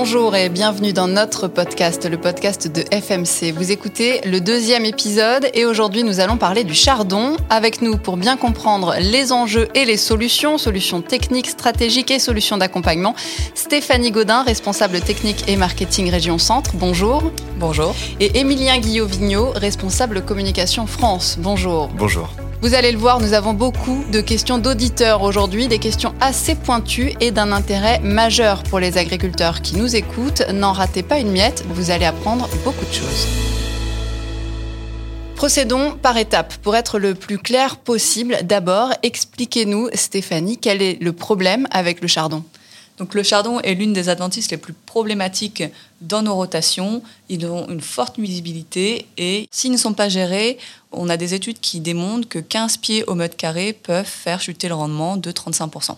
Bonjour et bienvenue dans notre podcast, le podcast de FMC. Vous écoutez le deuxième épisode et aujourd'hui nous allons parler du chardon. Avec nous pour bien comprendre les enjeux et les solutions, solutions techniques, stratégiques et solutions d'accompagnement, Stéphanie Godin, responsable technique et marketing région Centre. Bonjour. Bonjour. Et Émilien Guillot-Vigneault, responsable communication France. Bonjour. Bonjour. Vous allez le voir, nous avons beaucoup de questions d'auditeurs aujourd'hui, des questions assez pointues et d'un intérêt majeur pour les agriculteurs qui nous écoutent. N'en ratez pas une miette, vous allez apprendre beaucoup de choses. Procédons par étapes pour être le plus clair possible. D'abord, expliquez-nous, Stéphanie, quel est le problème avec le chardon? Donc le chardon est l'une des adventices les plus problématiques dans nos rotations. Ils ont une forte nuisibilité et s'ils ne sont pas gérés, on a des études qui démontrent que 15 pieds au mètre carré peuvent faire chuter le rendement de 35%.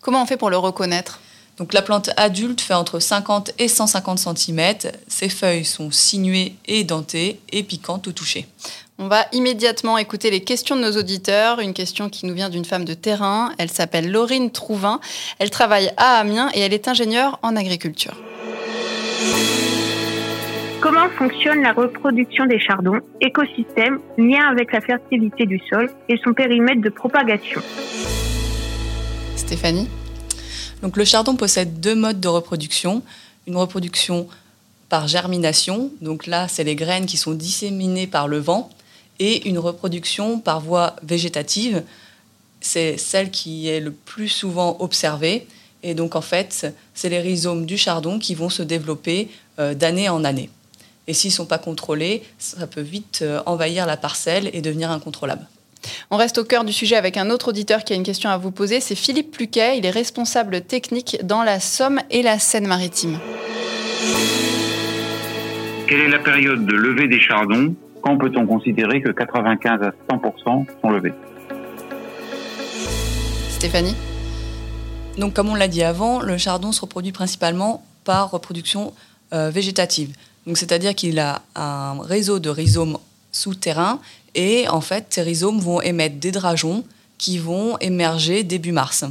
Comment on fait pour le reconnaître? Donc la plante adulte fait entre 50 et 150 cm. Ses feuilles sont sinuées et dentées et piquantes au toucher. On va immédiatement écouter les questions de nos auditeurs. Une question qui nous vient d'une femme de terrain. Elle s'appelle Laurine Trouvin. Elle travaille à Amiens et elle est ingénieure en agriculture. Comment fonctionne la reproduction des chardons? Écosystème, lien avec la fertilité du sol et son périmètre de propagation. Stéphanie? Donc le chardon possède deux modes de reproduction. Une reproduction par germination, donc là c'est les graines qui sont disséminées par le vent, et une reproduction par voie végétative. C'est celle qui est le plus souvent observée. Et donc, en fait, c'est les rhizomes du chardon qui vont se développer euh, d'année en année. Et s'ils ne sont pas contrôlés, ça peut vite euh, envahir la parcelle et devenir incontrôlable. On reste au cœur du sujet avec un autre auditeur qui a une question à vous poser. C'est Philippe Pluquet. Il est responsable technique dans la Somme et la Seine-Maritime. Quelle est la période de levée des chardons quand peut-on considérer que 95 à 100% sont levés? Stéphanie? Donc, comme on l'a dit avant, le chardon se reproduit principalement par reproduction euh, végétative. Donc, c'est-à-dire qu'il a un réseau de rhizomes souterrains et en fait, ces rhizomes vont émettre des drageons qui vont émerger début mars.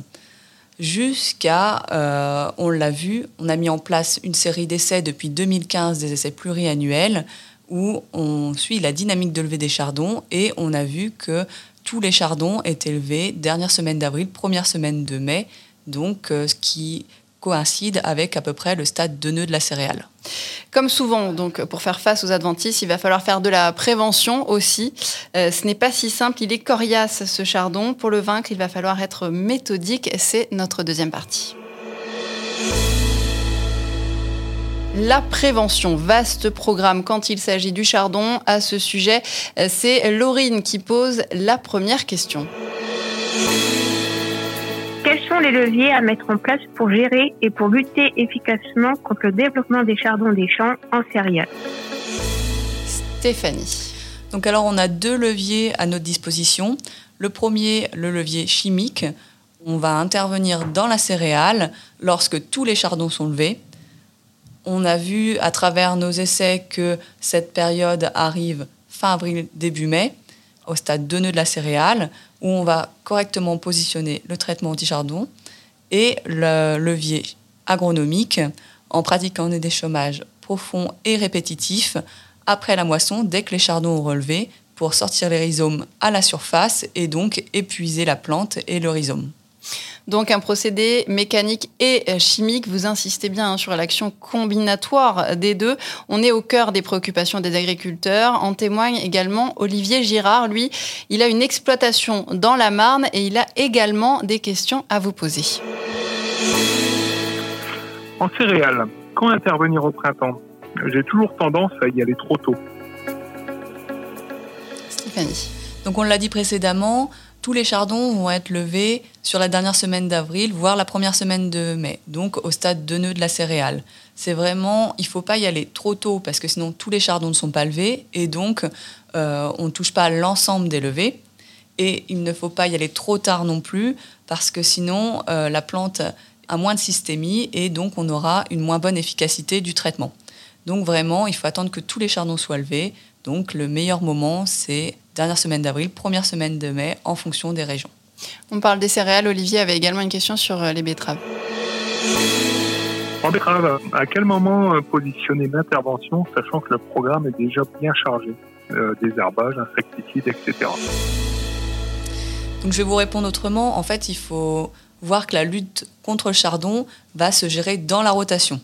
Jusqu'à, euh, on l'a vu, on a mis en place une série d'essais depuis 2015, des essais pluriannuels, où on suit la dynamique de levée des chardons et on a vu que tous les chardons étaient levés dernière semaine d'avril, première semaine de mai, donc euh, ce qui coïncide avec à peu près le stade de nœud de la céréale. Comme souvent, donc pour faire face aux adventices, il va falloir faire de la prévention aussi. Euh, ce n'est pas si simple, il est coriace ce chardon. Pour le vaincre, il va falloir être méthodique. C'est notre deuxième partie. La prévention, vaste programme quand il s'agit du chardon. À ce sujet, c'est Laurine qui pose la première question. Quels sont les leviers à mettre en place pour gérer et pour lutter efficacement contre le développement des chardons des champs en céréales? Stéphanie. Donc alors on a deux leviers à notre disposition. Le premier, le levier chimique. On va intervenir dans la céréale lorsque tous les chardons sont levés on a vu à travers nos essais que cette période arrive fin avril, début mai, au stade 2 nœuds de la céréale, où on va correctement positionner le traitement anti-chardon et le levier agronomique en pratiquant des chômages profonds et répétitifs après la moisson, dès que les chardons ont relevé, pour sortir les rhizomes à la surface et donc épuiser la plante et le rhizome. Donc un procédé mécanique et euh, chimique. Vous insistez bien hein, sur l'action combinatoire des deux. On est au cœur des préoccupations des agriculteurs. En témoigne également Olivier Girard. Lui, il a une exploitation dans la Marne et il a également des questions à vous poser. En céréales, quand intervenir au printemps? J'ai toujours tendance à y aller trop tôt. Stéphanie. Donc on l'a dit précédemment, tous les chardons vont être levés sur la dernière semaine d'avril, voire la première semaine de mai, donc au stade de nœud de la céréale. C'est vraiment, il ne faut pas y aller trop tôt parce que sinon tous les chardons ne sont pas levés et donc euh, on ne touche pas l'ensemble des levées. Et il ne faut pas y aller trop tard non plus parce que sinon euh, la plante a moins de systémie et donc on aura une moins bonne efficacité du traitement. Donc vraiment, il faut attendre que tous les chardons soient levés. Donc le meilleur moment, c'est dernière semaine d'avril, première semaine de mai, en fonction des régions. On parle des céréales. Olivier avait également une question sur euh, les betteraves. En betterave, à quel moment euh, positionner l'intervention, sachant que le programme est déjà bien chargé euh, Désherbage, insecticides, etc. Donc je vais vous répondre autrement. En fait, il faut voir que la lutte contre le chardon va se gérer dans la rotation.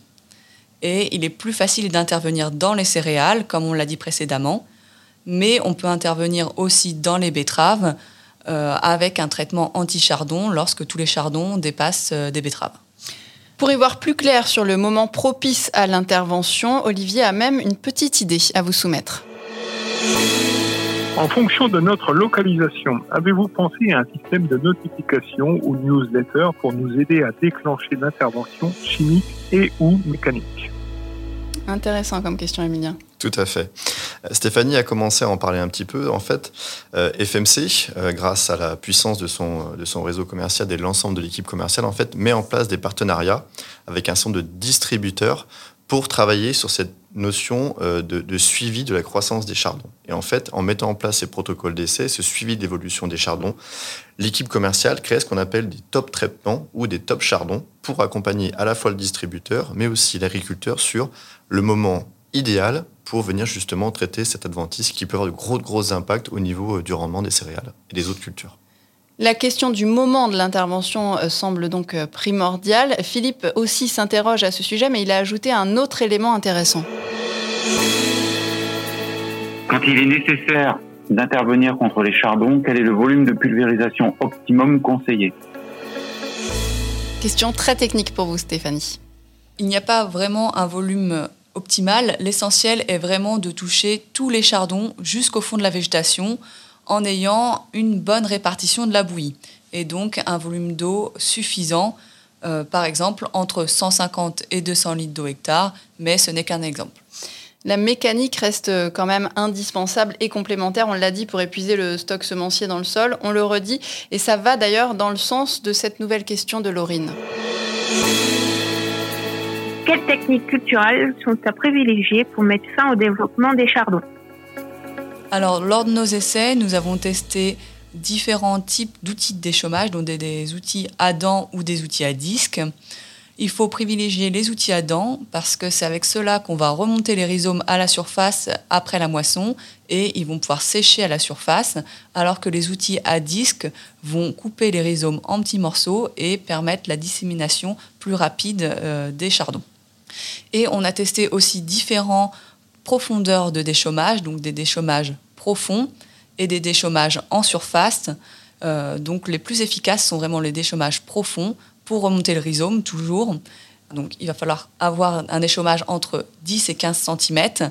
Et il est plus facile d'intervenir dans les céréales, comme on l'a dit précédemment, mais on peut intervenir aussi dans les betteraves euh, avec un traitement anti-chardon lorsque tous les chardons dépassent euh, des betteraves. Pour y voir plus clair sur le moment propice à l'intervention, Olivier a même une petite idée à vous soumettre. En fonction de notre localisation, avez-vous pensé à un système de notification ou newsletter pour nous aider à déclencher l'intervention chimique et ou mécanique? Intéressant comme question, Emilien. Tout à fait. Euh, Stéphanie a commencé à en parler un petit peu. En fait, euh, FMC, euh, grâce à la puissance de son, réseau commercial et de l'ensemble de l'équipe commerciale, en fait, met en place des partenariats avec un certain de distributeurs pour travailler sur cette notion de, de, suivi de la croissance des chardons. Et en fait, en mettant en place ces protocoles d'essai, ce suivi d'évolution des chardons, l'équipe commerciale crée ce qu'on appelle des top traitements ou des top chardons pour accompagner à la fois le distributeur, mais aussi l'agriculteur sur le moment idéal pour venir justement traiter cette adventice qui peut avoir de gros, gros impacts au niveau du rendement des céréales et des autres cultures. La question du moment de l'intervention euh, semble donc euh, primordiale. Philippe aussi s'interroge à ce sujet, mais il a ajouté un autre élément intéressant. Quand il est nécessaire d'intervenir contre les chardons, quel est le volume de pulvérisation optimum conseillé? Question très technique pour vous, Stéphanie. Il n'y a pas vraiment un volume optimal. L'essentiel est vraiment de toucher tous les chardons jusqu'au fond de la végétation en ayant une bonne répartition de la bouillie et donc un volume d'eau suffisant, euh, par exemple entre 150 et 200 litres d'eau hectare, mais ce n'est qu'un exemple. La mécanique reste quand même indispensable et complémentaire, on l'a dit, pour épuiser le stock semencier dans le sol, on le redit, et ça va d'ailleurs dans le sens de cette nouvelle question de Laurine. Quelles techniques culturelles sont à privilégier pour mettre fin au développement des chardons? Alors, lors de nos essais, nous avons testé différents types d'outils de déchômage, donc des, outils à dents ou des outils à disque. Il faut privilégier les outils à dents parce que c'est avec cela qu'on va remonter les rhizomes à la surface après la moisson et ils vont pouvoir sécher à la surface, alors que les outils à disque vont couper les rhizomes en petits morceaux et permettre la dissémination plus rapide euh, des chardons. Et on a testé aussi différents profondeurs de déchômage, donc des déchômages profonds et des déchômages en surface. Euh, donc les plus efficaces sont vraiment les déchômages profonds pour remonter le rhizome toujours. Donc il va falloir avoir un échauffage entre 10 et 15 cm.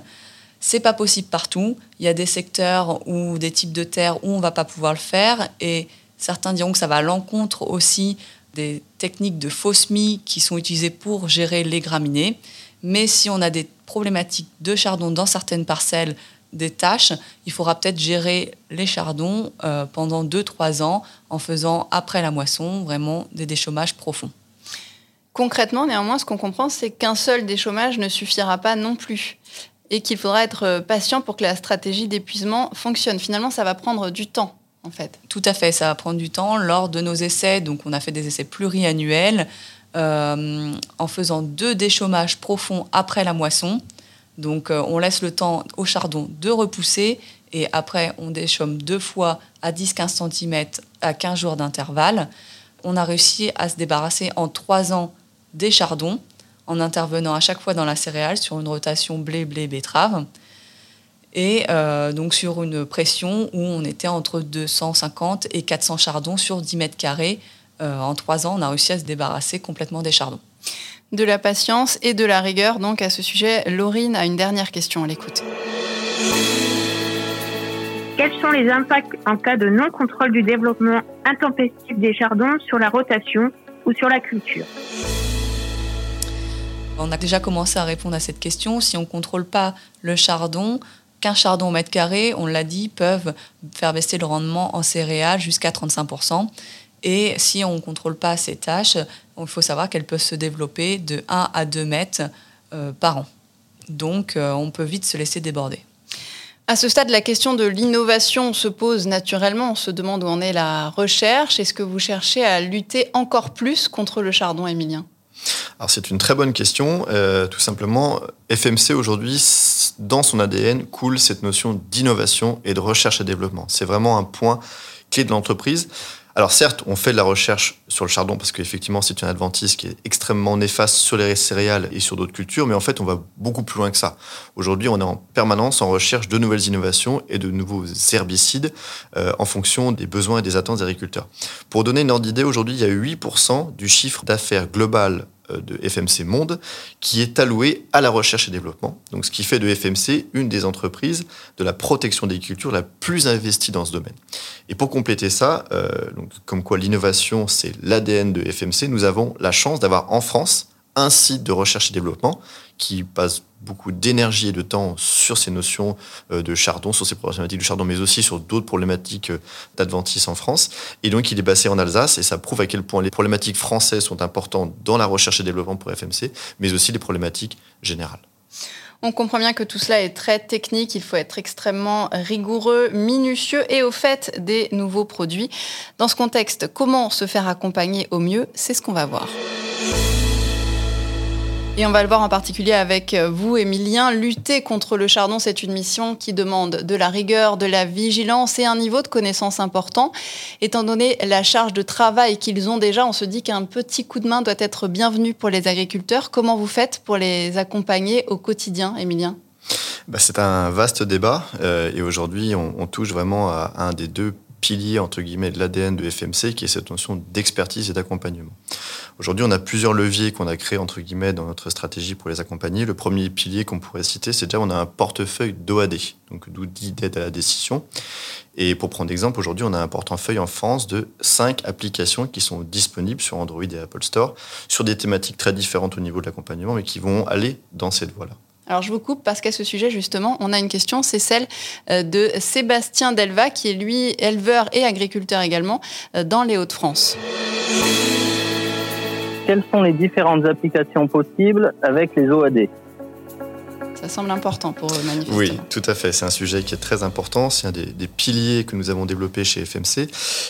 C'est pas possible partout. Il y a des secteurs ou des types de terre où on va pas pouvoir le faire et certains diront que ça va à l'encontre aussi des techniques de fausse mie qui sont utilisées pour gérer les graminées. Mais si on a des problématiques de chardon dans certaines parcelles, des tâches, il faudra peut-être gérer les chardons euh, pendant 2-3 ans en faisant après la moisson vraiment des déchômages profonds. Concrètement, néanmoins, ce qu'on comprend, c'est qu'un seul déchômage ne suffira pas non plus et qu'il faudra être euh, patient pour que la stratégie d'épuisement fonctionne. Finalement, ça va prendre du temps. En fait. Tout à fait, ça va prendre du temps. Lors de nos essais, donc on a fait des essais pluriannuels, euh, en faisant deux déchômages profonds après la moisson, donc euh, on laisse le temps au chardon de repousser et après on déchaume deux fois à 10-15 cm à 15 jours d'intervalle. On a réussi à se débarrasser en trois ans des chardons en intervenant à chaque fois dans la céréale sur une rotation blé-blé-betterave et euh, donc sur une pression où on était entre 250 et 400 chardons sur 10 mètres carrés. Euh, en trois ans, on a réussi à se débarrasser complètement des chardons de la patience et de la rigueur. Donc à ce sujet, Laurine a une dernière question à l'écoute. Quels sont les impacts en cas de non-contrôle du développement intempestif des chardons sur la rotation ou sur la culture? On a déjà commencé à répondre à cette question. Si on ne contrôle pas le chardon, qu'un chardon au mètre carré, on l'a dit, peuvent faire baisser le rendement en céréales jusqu'à 35%. Et si on ne contrôle pas ces tâches, il faut savoir qu'elles peuvent se développer de 1 à 2 mètres euh, par an. Donc euh, on peut vite se laisser déborder. À ce stade, la question de l'innovation se pose naturellement. On se demande où en est la recherche. Est-ce que vous cherchez à lutter encore plus contre le chardon, Emilien Alors c'est une très bonne question. Euh, tout simplement, FMC aujourd'hui, dans son ADN, coule cette notion d'innovation et de recherche et développement. C'est vraiment un point clé de l'entreprise. Alors certes, on fait de la recherche sur le chardon parce qu'effectivement c'est une adventice qui est extrêmement néfaste sur les céréales et sur d'autres cultures, mais en fait on va beaucoup plus loin que ça. Aujourd'hui on est en permanence en recherche de nouvelles innovations et de nouveaux herbicides euh, en fonction des besoins et des attentes des agriculteurs. Pour donner une ordre d'idée, aujourd'hui il y a 8% du chiffre d'affaires global de FMC Monde qui est alloué à la recherche et développement. Donc, ce qui fait de FMC une des entreprises de la protection des cultures la plus investie dans ce domaine. Et pour compléter ça, euh, comme quoi l'innovation c'est l'ADN de FMC, nous avons la chance d'avoir en France un site de recherche et développement qui passe beaucoup d'énergie et de temps sur ces notions euh, de chardon, sur ces problématiques du chardon, mais aussi sur d'autres problématiques euh, d'adventis en France. Et donc, il est basé en Alsace et ça prouve à quel point les problématiques françaises sont importantes dans la recherche et développement pour FMC, mais aussi les problématiques générales. On comprend bien que tout cela est très technique, il faut être extrêmement rigoureux, minutieux et au fait des nouveaux produits. Dans ce contexte, comment se faire accompagner au mieux C'est ce qu'on va voir. Et on va le voir en particulier avec euh, vous, Émilien. Lutter contre le chardon, c'est une mission qui demande de la rigueur, de la vigilance et un niveau de connaissance important. Étant donné la charge de travail qu'ils ont déjà, on se dit qu'un petit coup de main doit être bienvenu pour les agriculteurs. Comment vous faites pour les accompagner au quotidien, Émilien? Bah, c'est un vaste débat euh, et aujourd'hui on, on, touche vraiment à un des deux pilier entre guillemets de l'ADN de FMC, qui est cette notion d'expertise et d'accompagnement. Aujourd'hui, on a plusieurs leviers qu'on a créés entre guillemets dans notre stratégie pour les accompagner. Le premier pilier qu'on pourrait citer, c'est déjà on a un portefeuille d'OAD, donc d'outils d'aide à la décision. Et pour prendre exemple, aujourd'hui, on a un portefeuille en France de cinq applications qui sont disponibles sur Android et Apple Store sur des thématiques très différentes au niveau de l'accompagnement, mais qui vont aller dans cette voie-là. Alors je vous coupe parce qu'à ce sujet justement, on a une question, c'est celle euh, de Sébastien Delva qui est lui éleveur et agriculteur également euh, dans les Hauts-de-France. Quelles sont les différentes applications possibles avec les OAD semble important pour manifester. Oui, tout à fait. C'est un sujet qui est très important. C'est un des, des, piliers que nous avons développé chez FMC.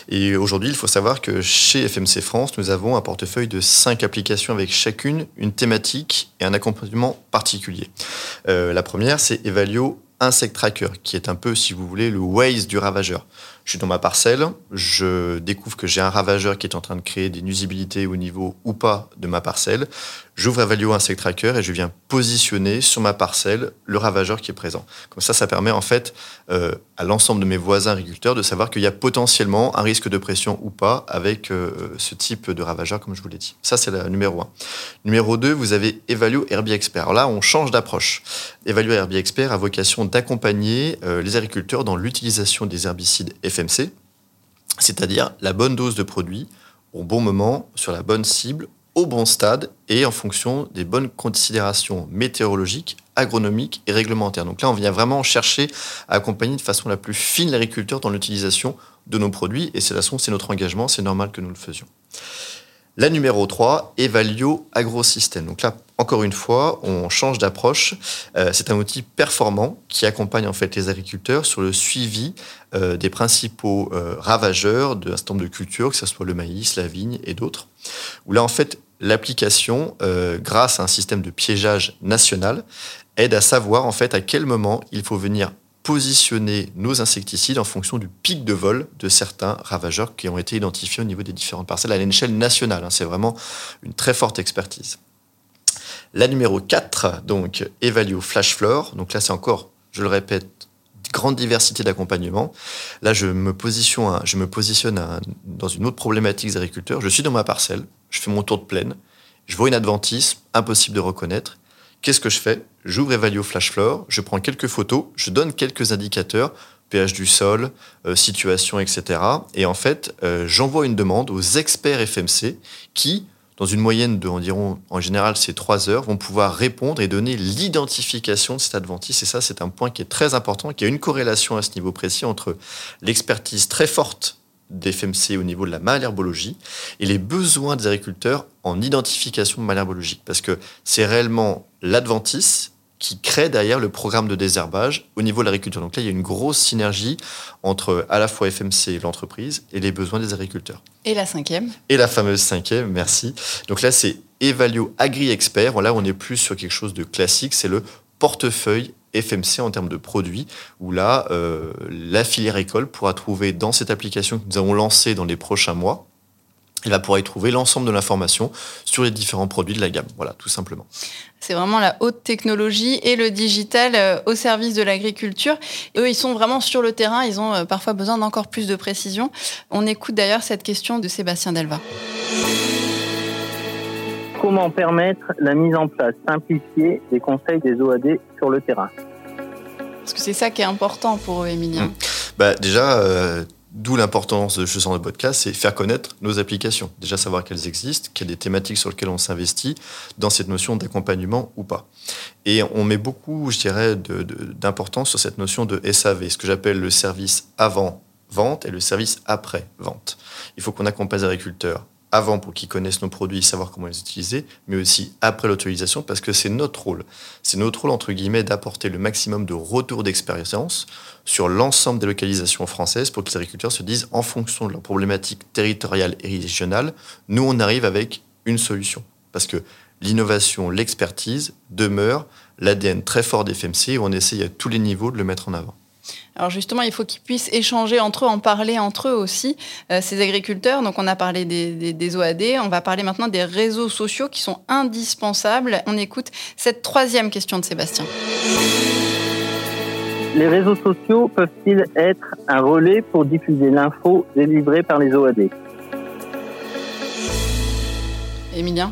Et aujourd'hui, il faut savoir que chez FMC France, nous avons un portefeuille de cinq applications avec chacune une thématique et un accompagnement particulier. Euh, la première, c'est Evalio Insect Tracker, qui est un peu, si vous voulez, le Waze du ravageur. Je suis dans ma parcelle, je découvre que j'ai un ravageur qui est en train de créer des nuisibilités au niveau ou pas de ma parcelle. J'ouvre Evalio Insect Tracker et je viens positionner sur ma parcelle le ravageur qui est présent. Comme ça, ça permet en fait euh, à l'ensemble de mes voisins agriculteurs de savoir qu'il y a potentiellement un risque de pression ou pas avec euh, ce type de ravageur, comme je vous l'ai dit. Ça, c'est la numéro 1. Numéro 2, vous avez Evalio Herbie Expert. Alors là, on change d'approche. Evalio Herbie Expert a vocation d'accompagner euh, les agriculteurs dans l'utilisation des herbicides FMC, c'est-à-dire la bonne dose de produit au bon moment, sur la bonne cible, au bon stade et en fonction des bonnes considérations météorologiques, agronomiques et réglementaires. Donc là, on vient vraiment chercher à accompagner de façon la plus fine l'agriculteur dans l'utilisation de nos produits et c'est c'est notre engagement, c'est normal que nous le faisions. La numéro 3, Evalio AgroSystem. Donc là, encore une fois, on change d'approche. Euh, c'est un outil performant qui accompagne en fait les agriculteurs sur le suivi euh, des principaux euh, ravageurs d'un certain nombre de cultures, que ce soit le maïs, la vigne et d'autres. Où là, en fait, l'application, grâce à un système de piégeage national, aide à savoir en fait à quel moment il faut venir positionner nos insecticides en fonction du pic de vol de certains ravageurs qui ont été identifiés au niveau des différentes parcelles à l'échelle nationale. Hein. C'est vraiment une très forte expertise. La numéro 4, donc Evalue Flash Floor. Donc là, c'est encore, je le répète, grande diversité d'accompagnement. Là, je me positionne, je me positionne dans une autre problématique des agriculteurs. Je suis dans ma parcelle, je fais mon tour de plaine, je vois une adventice impossible de reconnaître. Qu'est-ce que je fais? J'ouvre Evalio Flash Floor, je prends quelques photos, je donne quelques indicateurs, pH du sol, euh, situation, etc. Et en fait, euh, j'envoie une demande aux experts FMC qui, dans une moyenne de environ, en général, c'est trois heures, vont pouvoir répondre et donner l'identification de cette adventice. Et ça, c'est un point qui est très important, qui a une corrélation à ce niveau précis entre l'expertise très forte d'FMC au niveau de la malherbologie et les besoins des agriculteurs en identification de malherbologie. Parce que c'est réellement l'adventice qui crée derrière le programme de désherbage au niveau de l'agriculture. Donc là, il y a une grosse synergie entre à la fois FMC, l'entreprise, et les besoins des agriculteurs. Et la cinquième Et la fameuse cinquième, merci. Donc là, c'est Evalio Agri Expert. Là, on est plus sur quelque chose de classique, c'est le portefeuille FMC en termes de produits, où là, euh, la filière école pourra trouver dans cette application que nous avons lancée dans les prochains mois, elle va pouvoir y trouver l'ensemble de l'information sur les différents produits de la gamme. Voilà, tout simplement. C'est vraiment la haute technologie et le digital euh, au service de l'agriculture. Eux, ils sont vraiment sur le terrain, ils ont euh, parfois besoin d'encore plus de précision. On écoute d'ailleurs cette question de Sébastien Delva. Comment permettre la mise en place simplifiée des conseils des OAD sur le terrain Parce que c'est ça qui est important pour eux, Emilien. Mmh. Bah, déjà, euh, D'où l'importance de ce genre de podcast, c'est faire connaître nos applications. Déjà savoir qu'elles existent, qu'il y a des thématiques sur lesquelles on s'investit dans cette notion d'accompagnement ou pas. Et on met beaucoup, je dirais, d'importance sur cette notion de SAV, ce que j'appelle le service avant vente et le service après vente. Il faut qu'on accompagne les agriculteurs avant pour qu'ils connaissent nos produits, savoir comment les utiliser, mais aussi après l'autorisation, parce que c'est notre rôle. C'est notre rôle, entre guillemets, d'apporter le maximum de retour d'expérience sur l'ensemble des localisations françaises pour que les agriculteurs se disent, en fonction de leurs problématiques territoriales et régionales, nous, on arrive avec une solution. Parce que l'innovation, l'expertise demeure l'ADN très fort des FMC et on essaye à tous les niveaux de le mettre en avant. Alors justement, il faut qu'ils puissent échanger entre eux, en parler entre eux aussi, euh, ces agriculteurs. Donc on a parlé des, OAD, on va parler maintenant des réseaux sociaux qui sont indispensables. On écoute cette troisième question de Sébastien. Les réseaux sociaux peuvent-ils être un relais pour diffuser l'info délivrée par les OAD Émilien?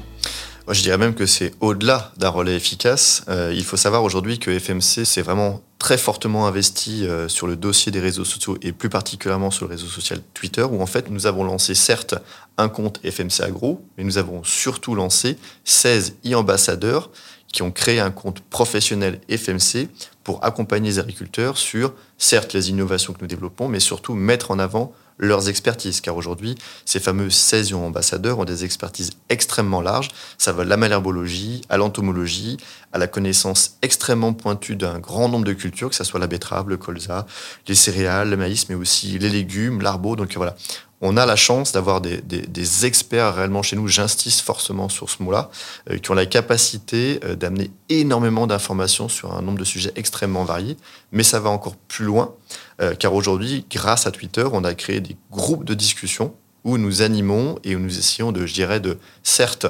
Moi, je dirais même que c'est au-delà d'un relais efficace. Euh, il faut savoir aujourd'hui que FMC s'est vraiment très fortement investi euh, sur le dossier des réseaux sociaux et plus particulièrement sur le réseau social Twitter, où en fait nous avons lancé certes un compte FMC Agro, mais nous avons surtout lancé 16 e-ambassadeurs qui ont créé un compte professionnel FMC pour accompagner les agriculteurs sur, certes, les innovations que nous développons, mais surtout mettre en avant leurs expertises, car aujourd'hui, ces fameux 16 ambassadeurs ont des expertises extrêmement larges. Ça va de la malherbologie à l'entomologie, à la connaissance extrêmement pointue d'un grand nombre de cultures, que ce soit la betterave, le colza, les céréales, le maïs, mais aussi les légumes, l'arbre. Donc voilà, on a la chance d'avoir des, experts réellement chez nous, j'insiste forcément sur ce mot-là, euh, qui ont la capacité euh, d'amener énormément d'informations sur un nombre de sujets extrêmement variés. Mais ça va encore plus loin, euh, car aujourd'hui, grâce à Twitter, on a créé des groupes de discussion où nous animons et où nous essayons de, je dirais, de certes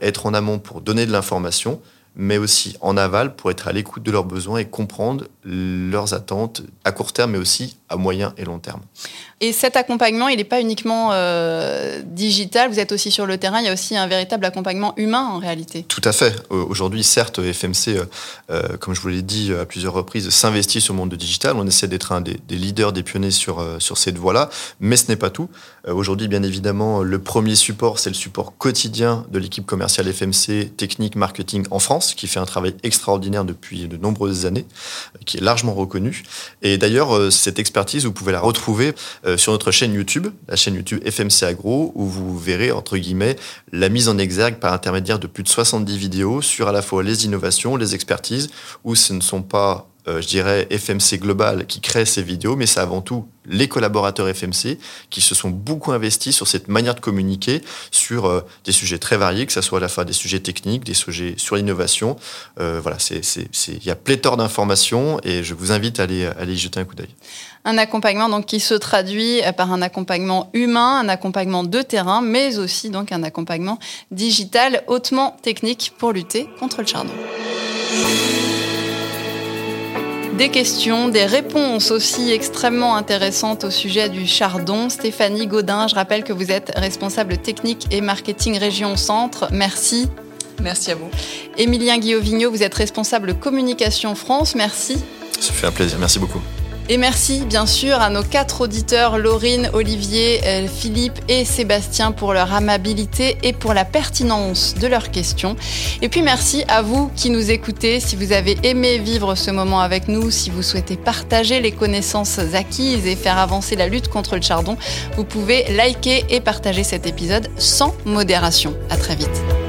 être en amont pour donner de l'information, mais aussi en aval pour être à l'écoute de leurs besoins et comprendre leurs attentes à court terme, mais aussi à moyen et long terme. Et cet accompagnement, il n'est pas uniquement euh, digital, vous êtes aussi sur le terrain, il y a aussi un véritable accompagnement humain en réalité. Tout à fait. Aujourd'hui, certes, FMC, euh, euh, comme je vous l'ai dit à plusieurs reprises, s'investit sur le monde de digital. On essaie d'être un des, leaders, des pionniers sur, sur cette voie-là, mais ce n'est pas tout. Aujourd'hui, bien évidemment, le premier support, c'est le support quotidien de l'équipe commerciale FMC, technique, marketing en France qui fait un travail extraordinaire depuis de nombreuses années, qui est largement reconnu. Et d'ailleurs, euh, cette vous pouvez la retrouver euh, sur notre chaîne YouTube, la chaîne YouTube FMC Agro, où vous verrez, entre guillemets, la mise en exergue par intermédiaire de plus de 70 vidéos sur à la fois les innovations, les expertises, où ce ne sont pas euh, je dirais, FMC Global qui crée ces vidéos, mais c'est avant tout les collaborateurs FMC qui se sont beaucoup investis sur cette manière de communiquer sur euh, des sujets très variés, que ce soit à la fois des sujets techniques, des sujets sur l'innovation. Euh, voilà, il y a pléthore d'informations et je vous invite à aller, y jeter un coup d'œil. Un accompagnement donc qui se traduit par un accompagnement humain, un accompagnement de terrain, mais aussi donc un accompagnement digital hautement technique pour lutter contre le chardon. Des questions, des réponses aussi extrêmement intéressantes au sujet du chardon. Stéphanie Gaudin, je rappelle que vous êtes responsable technique et marketing région centre. Merci. Merci à vous. Émilien Guillauvigno, vous êtes responsable communication France. Merci. Ça fait un plaisir. Merci beaucoup. Et merci bien sûr à nos quatre auditeurs, Laurine, Olivier, euh, Philippe et Sébastien pour leur amabilité et pour la pertinence de leurs questions. Et puis merci à vous qui nous écoutez. Si vous avez aimé vivre ce moment avec nous, si vous souhaitez partager les connaissances acquises et faire avancer la lutte contre le chardon, vous pouvez liker et partager cet épisode sans modération. À très vite.